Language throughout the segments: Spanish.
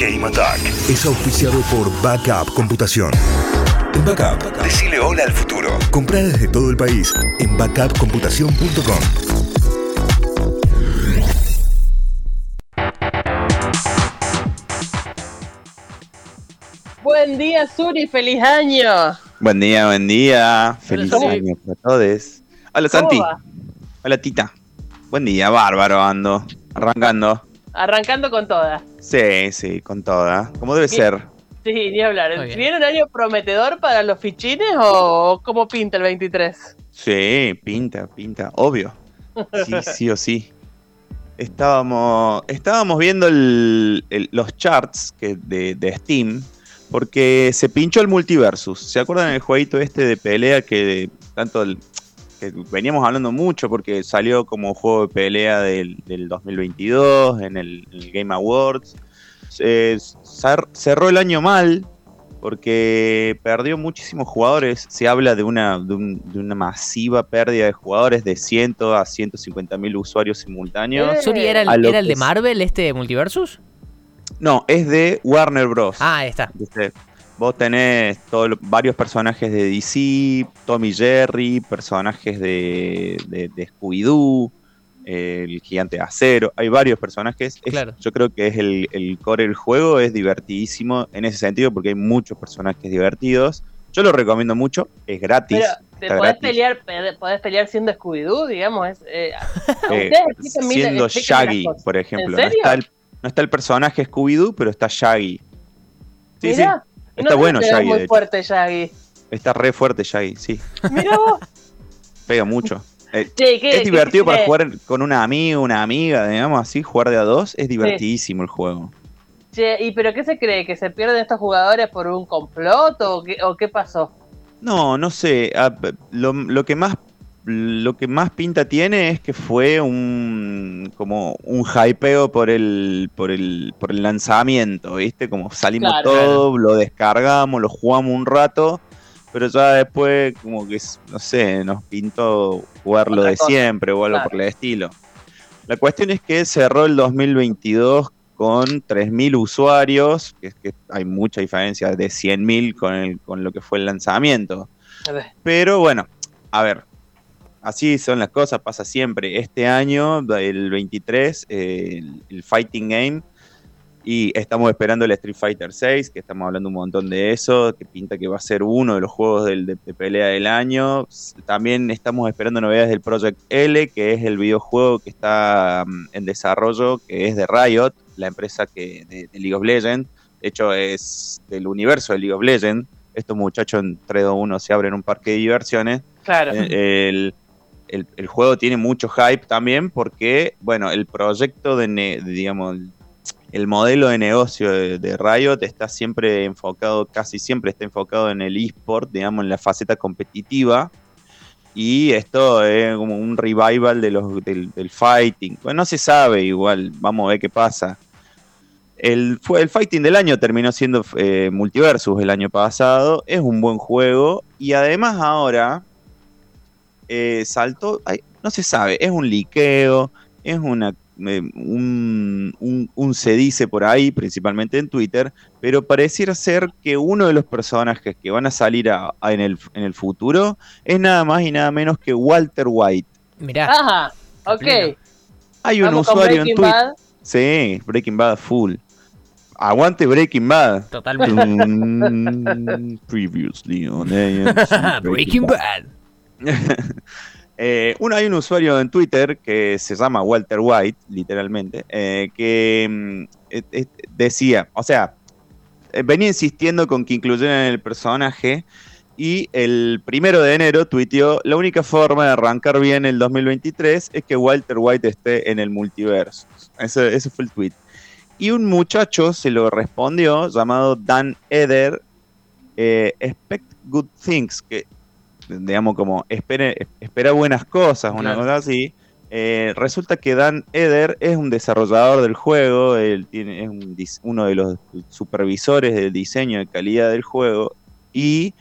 Game Attack es auspiciado por Backup Computación. En Backup, decile hola al futuro. Comprá desde todo el país en backupcomputación.com. Buen día, Suri, feliz año. Buen día, buen día. Feliz ¿Cómo? año para todos. Hola, ¿Cómo Santi. va? Hola, Tita. Buen día, bárbaro ando. Arrancando. Arrancando con todas. Sí, sí, con toda. Como debe ser. Sí, ni hablar. ¿Viene un año prometedor para los fichines o cómo pinta el 23? Sí, pinta, pinta, obvio. Sí, sí o sí. Estábamos, estábamos viendo el- el- los charts que de, de Steam porque se pinchó el multiversus. ¿Se acuerdan el jueguito este de pelea que tanto el- que veníamos hablando mucho porque salió como juego de pelea del, del 2022 en el, Game Awards? Eh, cer- cerró el año mal porque perdió muchísimos jugadores. Se habla de una, de, un- de una masiva pérdida de jugadores de 100 a 150 mil usuarios simultáneos. Eh. Suri, ¿era A el, lo era el de Marvel, este Multiversus? No, es de Warner Bros. Ah, ahí está. Vos tenés todo varios personajes de DC, Tommy Jerry, personajes de, de, de Scooby-Doo, el gigante de acero. Hay varios personajes. Es- Claro. Yo creo que es el, el core del juego, es divertidísimo en ese sentido porque hay muchos personajes divertidos. Yo lo recomiendo mucho, es gratis. Pero, ¿te está podés gratis. pelear, pe- podés pelear siendo Scooby-Doo, digamos? Es, eh, a Eh, siendo Shaggy, por ejemplo. ¿En No está, el, no está el personaje Scooby-Doo, pero está Shaggy. Sí, Mirá, sí. Está no bueno Shaggy, muy fuerte Shaggy. Está re fuerte Shaggy, sí. Mira vos. Pega mucho. Eh, Che, ¿qué- es qué divertido para hiciste? jugar con un amigo, una amiga, digamos así, jugar de a dos. Es divertidísimo el juego. Che, ¿y pero qué se cree? ¿Que se pierden estos jugadores por un complot o qué, o qué pasó? No, no sé. lo que más lo que más pinta tiene es que fue un como un hypeo por el por el por el lanzamiento, ¿viste? Como salimos Claro. todo, lo descargamos, lo jugamos un rato, pero ya después como que no sé, nos pintó jugar lo Otra de cosa. siempre o algo Claro. por el estilo. La cuestión es que cerró el 2022 con 3.000 usuarios, que es que hay mucha diferencia de 100.000 con, el- con lo que fue el lanzamiento. Pero bueno, a ver, así son las cosas, pasa siempre. Este año, el 23, eh, el, Fighting Game, y estamos esperando el Street Fighter 6, que estamos hablando un montón de eso, que pinta que va a ser uno de los juegos del- de, de pelea del año. También estamos esperando novedades del Project L, que es el videojuego que está mm, en desarrollo, que es de Riot, la empresa que de, de League of Legends. De hecho, es del universo de League of Legends. Estos muchachos en 3-2-1 se abren un parque de diversiones. claro. Eh, El, el- juego tiene mucho hype también porque, bueno, el proyecto de, digamos, el- el modelo de negocio de, Riot está siempre enfocado, casi siempre está enfocado en el eSport, digamos, en la faceta competitiva. Y esto es como un revival de los, del, del fighting. Bueno, no se sabe igual, vamos a ver qué pasa. El, fue, el fighting del año terminó siendo eh, Multiversus el año pasado. Es un buen juego. Y además ahora eh, saltó. ay, no se sabe, es un liqueo, es una. eh, un, un- un se dice por ahí, principalmente en Twitter, pero pareciera ser que uno de los personajes que van a salir a- a- en, el, en el futuro es nada más y nada menos que Walter White. Mirá. Ajá, ok. Hay un Vamos usuario en Breaking Twitter. Bad. Sí, Breaking Bad full. Aguante Breaking Bad. Totalmente. Previously on AMC Breaking Bad. Eh, hay un usuario en Twitter que se llama Walter White, literalmente, eh, que mm, decía, o sea, eh, venía insistiendo con que incluyeran el personaje y el primero de enero tuiteó, la única forma de arrancar bien el 2023 es que Walter White esté en el multiverso. Ese, ese fue el tweet. Y un muchacho se lo respondió llamado Dan Eder, eh, expect good things, que digamos como espere, espera buenas cosas, una Claro. cosa así. Eh, resulta que Dan Eder es un desarrollador del juego, él tiene, es un uno de los supervisores del diseño de calidad del juego y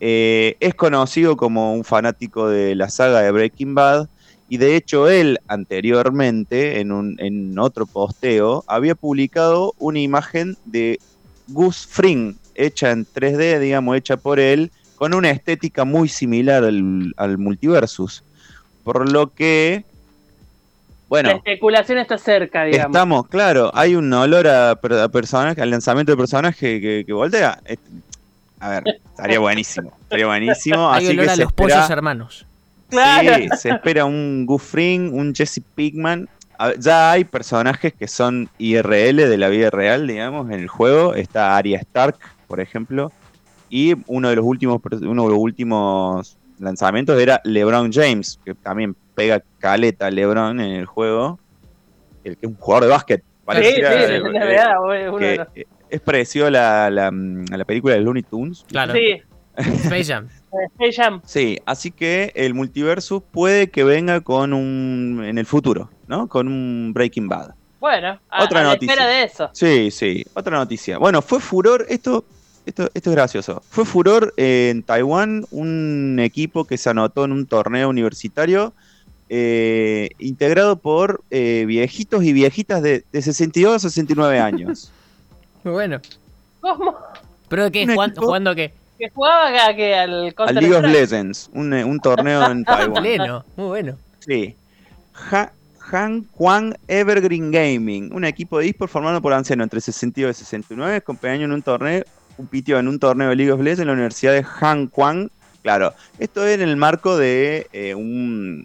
eh, es conocido como un fanático de la saga de Breaking Bad Y de hecho él anteriormente, en, un, en otro posteo, había publicado una imagen de Gus Fring, hecha en 3D, digamos, hecha por él, con una estética muy similar al, al Multiversus. Por lo que, bueno, La especulación está cerca, digamos. estamos, claro, hay un olor a, a personaje, al lanzamiento de personaje que, que voltea. A ver, estaría buenísimo, estaría buenísimo. Hay así olor que a se los espera- pollos hermanos. Claro. Sí, se espera un Gus Fring, un Jesse Pigman. Ya hay personajes que son IRL de la vida real, digamos, en el juego. Está Arya Stark, por ejemplo. Y uno de los últimos, uno de los últimos lanzamientos era LeBron James, que también pega caleta a LeBron en el juego. El que es un jugador de básquet. Sí, sí, eh, la de los- es parecido a la, la, a la película de Looney Tunes. Claro. Sí, Space Jam. Space Jam. Sí, así que el multiversus puede que venga con un. en el futuro, ¿no? Con un Breaking Bad. Bueno, a, Otra a la noticia. espera de eso. Sí, sí. Otra noticia. Bueno, fue furor. Esto, esto, esto es gracioso. Fue furor en Taiwán un equipo que se anotó en un torneo universitario. eh, integrado por eh, viejitos y viejitas de, de 62 a 69 años. Muy bueno. ¿Cómo? ¿Pero qué? Un ¿Juan- ¿Jugando qué? Que jugaba acá que al Al Counter League of. Legends, un, eh, un torneo en Taiwán. Pleno. Muy bueno. Sí. Ha- Han Kwang Evergreen Gaming, un equipo de eSport formado por ancianos entre 62 y 69, compañero en un torneo, compitió en un torneo de League of Legends en la Universidad de Han Kwang. Claro, esto es en el marco de eh, un,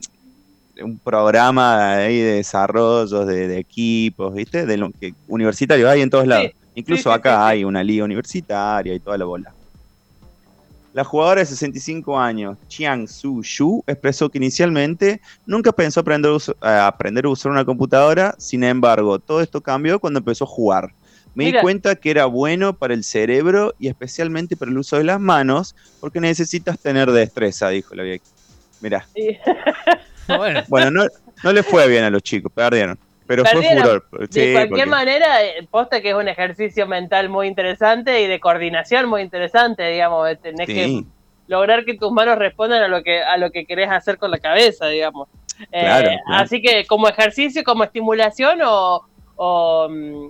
un programa ahí de desarrollos de, de equipos, ¿viste? De lo que universitarios hay en todos lados. Incluso sí, acá sí, hay una liga universitaria y toda la bola. La jugadora de 65 años, Chiang Su Shu, expresó que inicialmente nunca pensó aprender aprender a usar una computadora, sin embargo, todo esto cambió cuando empezó a jugar. Me di cuenta que era bueno para el cerebro y especialmente para el uso de las manos, porque necesitas tener destreza, dijo la vieja. Mirá, Sí. Muy bueno. bueno, no, no le fue bien a los chicos, perdieron, pero Perdieron. fue furor. De Sí, cualquier porque- manera, eh, posta que es un ejercicio mental muy interesante y de coordinación muy interesante, digamos. eh, Tenés que lograr que tus manos respondan a lo que a lo que querés hacer con la cabeza, digamos. Eh, Claro, claro. Así que como ejercicio, como estimulación o, o, mm,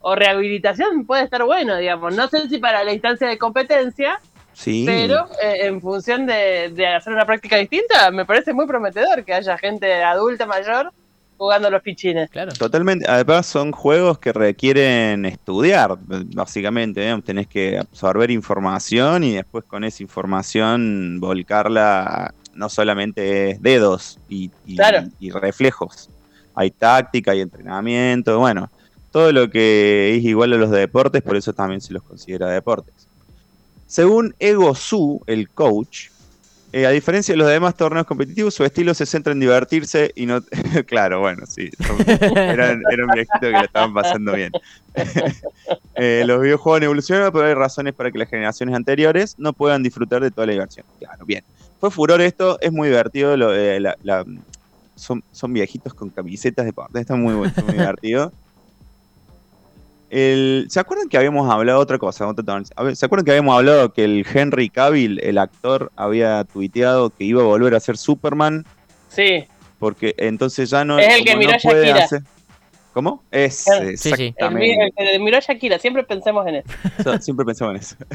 o rehabilitación puede estar bueno, digamos. No sé si para la instancia de competencia, sí. pero eh, en función de, de hacer una práctica distinta, me parece muy prometedor que haya gente adulta mayor jugando a los pichines. Claro. Totalmente. Además son juegos que requieren estudiar, básicamente. digamos. Tenés que absorber información y después con esa información volcarla no solamente es dedos y, y- Claro. y reflejos. Hay táctica, hay entrenamiento, bueno, todo lo que es igual a los deportes, por eso también se los considera deportes. Según Ego Su, el coach, eh, a diferencia de los demás torneos competitivos, su estilo se centra en divertirse y no... claro, bueno, sí. son- eran, eran viejitos que lo estaban pasando bien. Eh, los videojuegos han evolucionado, pero hay razones para que las generaciones anteriores no puedan disfrutar de toda la diversión. Claro, bien. Fue furor esto, es muy divertido. lo- eh, la- la- son, son viejitos con camisetas de parte, está muy, muy divertido. El- ¿Se acuerdan que habíamos hablado otra cosa? ¿Se acuerdan que habíamos hablado que el Henry Cavill, el actor, había tuiteado que iba a volver a ser Superman? Sí, Porque entonces ya no, Es el que miró no puede Shakira. hacer- ¿Cómo? Es Sí, sí. el, exactamente. el que miró a Shakira, siempre pensemos en eso. So- Siempre pensaba en eso.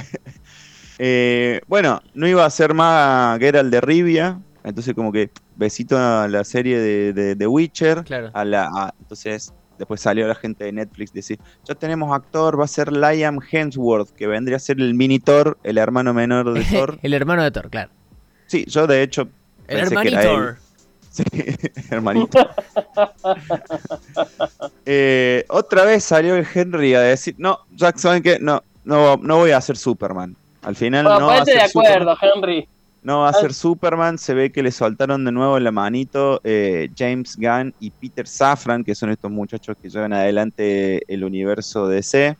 Eh, bueno, no iba a ser más Geralt de Rivia. Entonces, como que besito a la serie de, de, de Witcher. Claro. A la, a- entonces, después salió la gente de Netflix decir: Ya tenemos actor, va a ser Liam Hemsworth, que vendría a ser el mini Thor, el hermano menor de Thor. el hermano de Thor, claro. Sí, yo de hecho. El hermanito. Sí, hermanito. Eh, otra vez salió el Henry a decir: No, Jack, ¿saben qué? No, no, no voy a hacer Superman. Al final Bueno, no va a ponete ser de Superman. acuerdo, Henry. No va a Ah. ser Superman, se ve que le soltaron de nuevo la manito eh, James Gunn y Peter Safran, que son estos muchachos que llevan adelante el universo DC.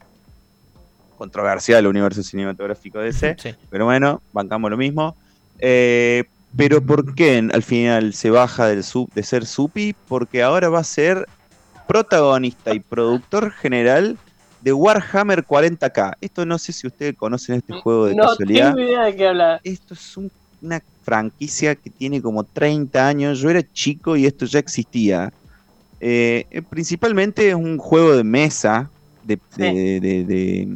Controversial el universo cinematográfico DC, Sí. pero bueno, bancamos lo mismo. Eh, pero ¿por qué al final se baja del sub, de ser Supi? Porque ahora va a ser protagonista y productor general de Warhammer 40k. Esto no sé si ustedes conocen este juego de no casualidad tengo idea de qué hablar. esto es un- una franquicia que tiene como 30 años. Yo era chico y esto ya existía. Eh, eh, principalmente es un juego de mesa, de, de, de, de-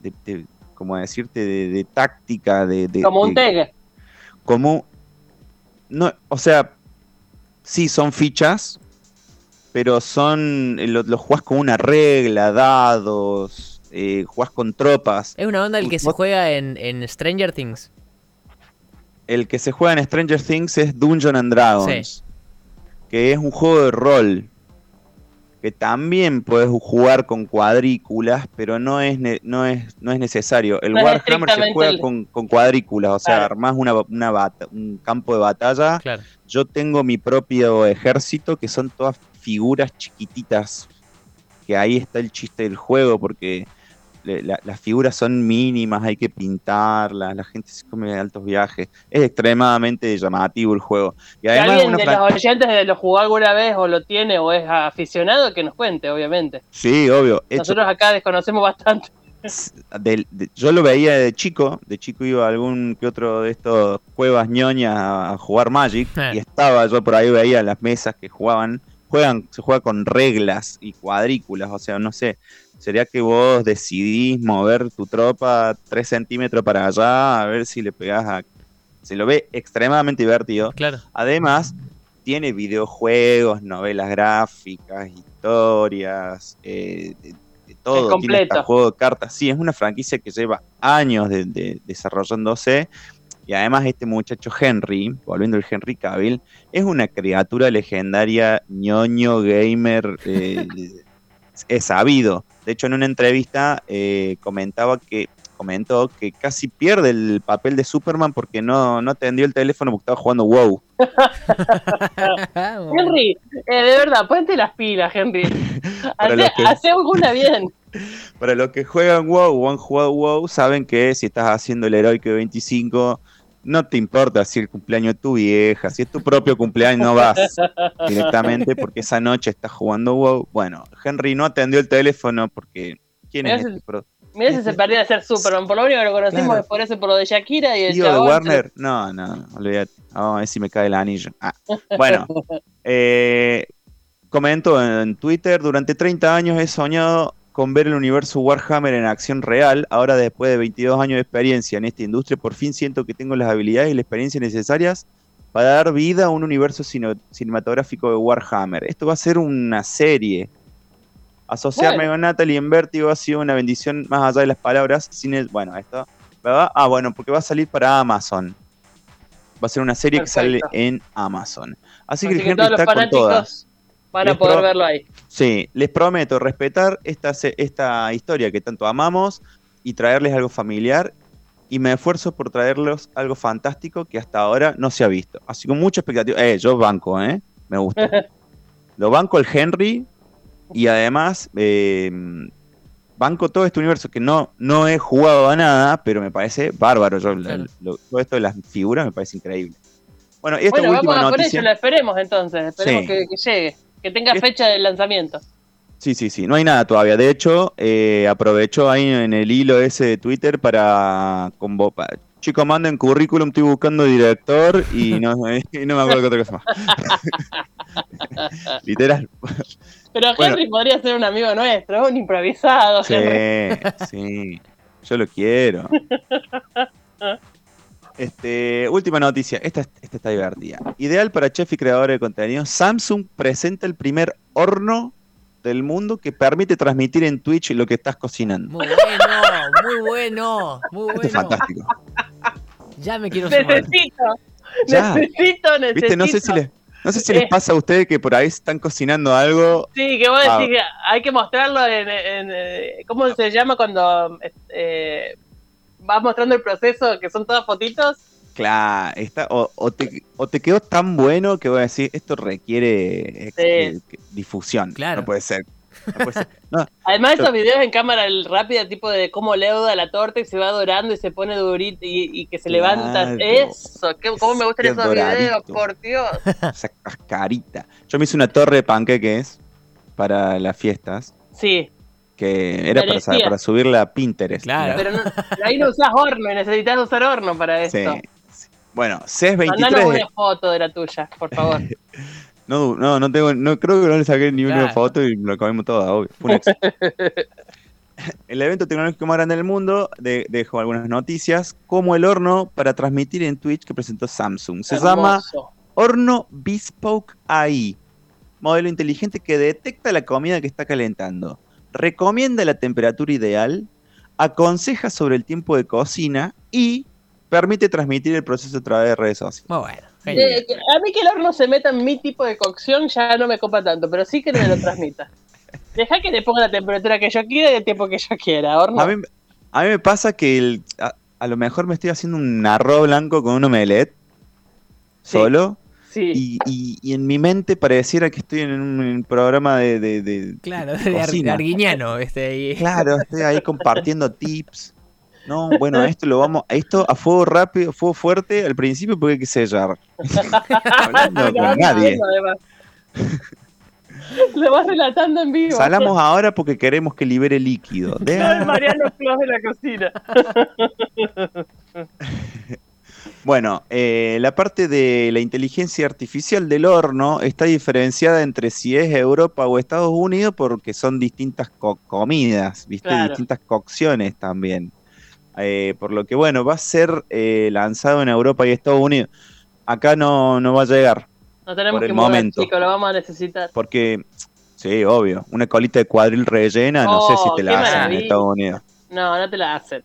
de- de- como decirte, de, de táctica, de, de- Como un tag. como no, o sea, sí son fichas, pero son eh, lo, lo jugás con una regla, dados, eh, jugás con tropas. Es una onda el que se juega en, en Stranger Things. El que se juega en Stranger Things es Dungeon and Dragons, que es un juego de rol. Que también puedes jugar con cuadrículas, pero no es, no es, no es necesario. El No Warhammer se juega el- con, con cuadrículas, o sea, Claro. armás una, una bata- un campo de batalla Claro. Yo tengo mi propio ejército, que son todas figuras chiquititas. Que ahí está el chiste del juego, porque la- las figuras son mínimas, hay que pintarlas, la gente se come altos viajes. Es extremadamente llamativo el juego. Y Si además, alguien de los oyentes de lo jugó alguna vez o lo tiene o es aficionado, que nos cuente, obviamente. Sí, obvio. hecho- Nosotros acá desconocemos bastante. del- de- yo lo veía de chico, de chico iba a algún que otro de estos cuevas ñoñas a, a jugar Magic Eh. y estaba, yo por ahí veía las mesas que jugaban, juegan, se juega con reglas y cuadrículas, o sea, no sé, sería que vos decidís mover tu tropa 3 centímetros para allá, a ver si le pegás a... Se lo ve extremadamente divertido. Claro. Además, tiene videojuegos, novelas gráficas, historias, eh, de, de todo. Es Tiene hasta completo. juego de cartas. Sí, es una franquicia que lleva años de, de- desarrollándose. Y además este muchacho Henry, volviendo al Henry Cavill, es una criatura legendaria, ñoño, gamer, eh, es sabido. De hecho, en una entrevista eh, comentaba que comentó que casi pierde el papel de Superman porque no, no atendió el teléfono porque estaba jugando WoW. Henry, eh, de verdad, ponte las pilas, Henry. Que- hace alguna bien. Para los que juegan WoW o han jugado WoW, saben que si estás haciendo el heroico de 25, no te importa si el cumpleaños de tu vieja, si es tu propio cumpleaños, no vas directamente porque esa noche estás jugando WoW. Bueno, Henry no atendió el teléfono porque. ¿Quién es Mirá este pro- Mira si se perdía de ser Superman. Por lo único que lo conocimos Claro. es por eso, por lo de Shakira y el tío de. Warner? No, no, no, olvídate. Vamos a ver si me cae el anillo. Ah, Bueno, eh, comento en Twitter: durante 30 años he soñado con ver el universo Warhammer en acción real. Ahora, después de 22 años de experiencia en esta industria, por fin siento que tengo las habilidades y la experiencia necesarias para dar vida a un universo cine- cinematográfico de Warhammer. Esto va a ser una serie. Asociarme Bueno. con Natalie en Vértigo ha sido una bendición más allá de las palabras. Cine, bueno, esto. ¿verdad? Ah, bueno, porque va a salir para Amazon. Va a ser una serie que sale en Amazon. Así, Así que que los está con todas. Van a poder verlo ahí. Sí, les prometo respetar esta, esta historia que tanto amamos y traerles algo familiar. Y me esfuerzo por traerles algo fantástico que hasta ahora no se ha visto. Así con mucha expectativa. Eh, yo banco, ¿eh? Me gusta. Lo banco el Henry y además eh, banco todo este universo que no, no he jugado a nada, pero me parece bárbaro. Yo, Claro. lo- todo esto de las figuras me parece increíble. Bueno, y esta Bueno, última vamos a por noticia. ello, lo esperemos entonces. Esperemos Sí. que, que llegue. Que tenga Es- fecha de lanzamiento. Sí, sí, sí, no hay nada todavía. De hecho, eh, aprovecho ahí en el hilo ese de Twitter para convocar. Chicos, manden currículum, estoy buscando director y no, y no me acuerdo qué otra cosa más. Literal. Pero Bueno. Henry podría ser un amigo nuestro, un improvisado. Sí, Henry. sí. Yo lo quiero. Este, última noticia. Esta, esta está divertida. Ideal para chef y creadores de contenido. Samsung presenta el primer horno del mundo que permite transmitir en Twitch lo que estás cocinando. Muy bueno, muy bueno, muy Esto es bueno. fantástico. Ya me quiero sumar. Necesito, Ya. necesito, necesito. Viste, no sé si les, no sé si les Eh. pasa a ustedes que por ahí están cocinando algo. Sí, que vos Ah. decís que hay que mostrarlo en, en, eh, ¿Cómo se llama cuando eh, vas mostrando el proceso, que son todas fotitos? Claro, está, o, o te, o te quedó tan bueno que voy a decir, esto requiere eh, Sí. difusión. Claro. No puede ser. No puede ser. No, Además, esos videos en cámara rápida, tipo de cómo leuda la torta y se va dorando y se pone durito y, y que se levanta. Eso, qué- ¿cómo me gustan esos videos? Por Dios. esa cascarita. Yo me hice una torre de panqueques para las fiestas, Sí, que era para, para subirla a Pinterest. Claro. pero no- ahí no usás horno necesitas usar horno para esto. sí. Bueno, CES Mandanos 23. una foto de la tuya, por favor. No, no, no tengo, no creo que no le saqué ni una foto y lo comimos todo, obvio. Fue un éxito. El evento tecnológico más grande del mundo de- dejó algunas noticias, como el horno para transmitir en Twitch que presentó Samsung. Se llama. Horno Bespoke AI, modelo inteligente que detecta la comida que está calentando, recomienda la temperatura ideal, aconseja sobre el tiempo de cocina y permite transmitir el proceso a través de redes sociales. Muy bueno. Eh, a mí que el horno se meta en mi tipo de cocción ya no me copa tanto, pero sí que me lo transmita. Deja que le ponga la temperatura que yo quiera y el tiempo que yo quiera, horno. A mí, a mí me pasa que el- a, a lo mejor me estoy haciendo un arroz blanco con un omelette Sí. solo sí. y, y- y en mi mente pareciera que estoy en un programa de, de- de- Claro, de de. Arguiñano, este ahí. Claro, estoy ahí compartiendo tips. No, bueno, esto lo vamos, esto a fuego rápido, fuego fuerte al principio porque hay que sellar. Hablando con nadie. Lo vas relatando en vivo. Salamos ahora porque queremos que libere líquido. De- Mariano Claus de la cocina. Bueno, eh, la parte de la inteligencia artificial del horno está diferenciada entre si es Europa o Estados Unidos porque son distintas co- comidas, ¿viste? Claro. Distintas cocciones también. Eh, por lo que, bueno, va a ser eh, lanzado en Europa y Estados Unidos. Acá no, no va a llegar No tenemos Por el que mover, momento. chicos, lo vamos a necesitar. porque, sí, obvio, una colita de cuadril rellena, no sé si Oh, te la hacen en. Estados Unidos. No, no te la hacen.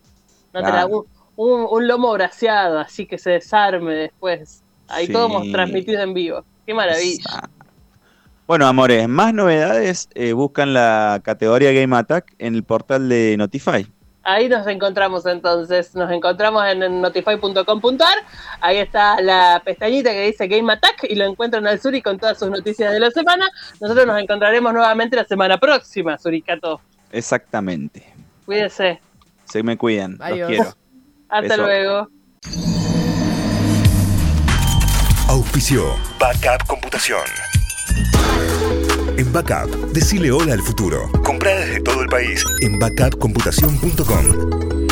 No te la. Un, lomo braseado, así que se desarme después. Ahí Sí. todo hemos transmitido en vivo. Qué maravilla. Bueno, amores, más novedades, eh, buscan la categoría Game Attack en el portal de Notify. Ahí nos encontramos entonces. Nos encontramos en, notify.com.ar. Ahí está la pestañita que dice Game Attack y lo encuentran al Suri con todas sus noticias de la semana. Nosotros nos encontraremos nuevamente la semana próxima, Suricato. Exactamente. Cuídense. Se me cuidan. Adiós. Los quiero. Hasta Beso. luego. Auspició Backup Computación. En Backup, decile hola al futuro. Comprá desde todo el país en backupcomputación.com.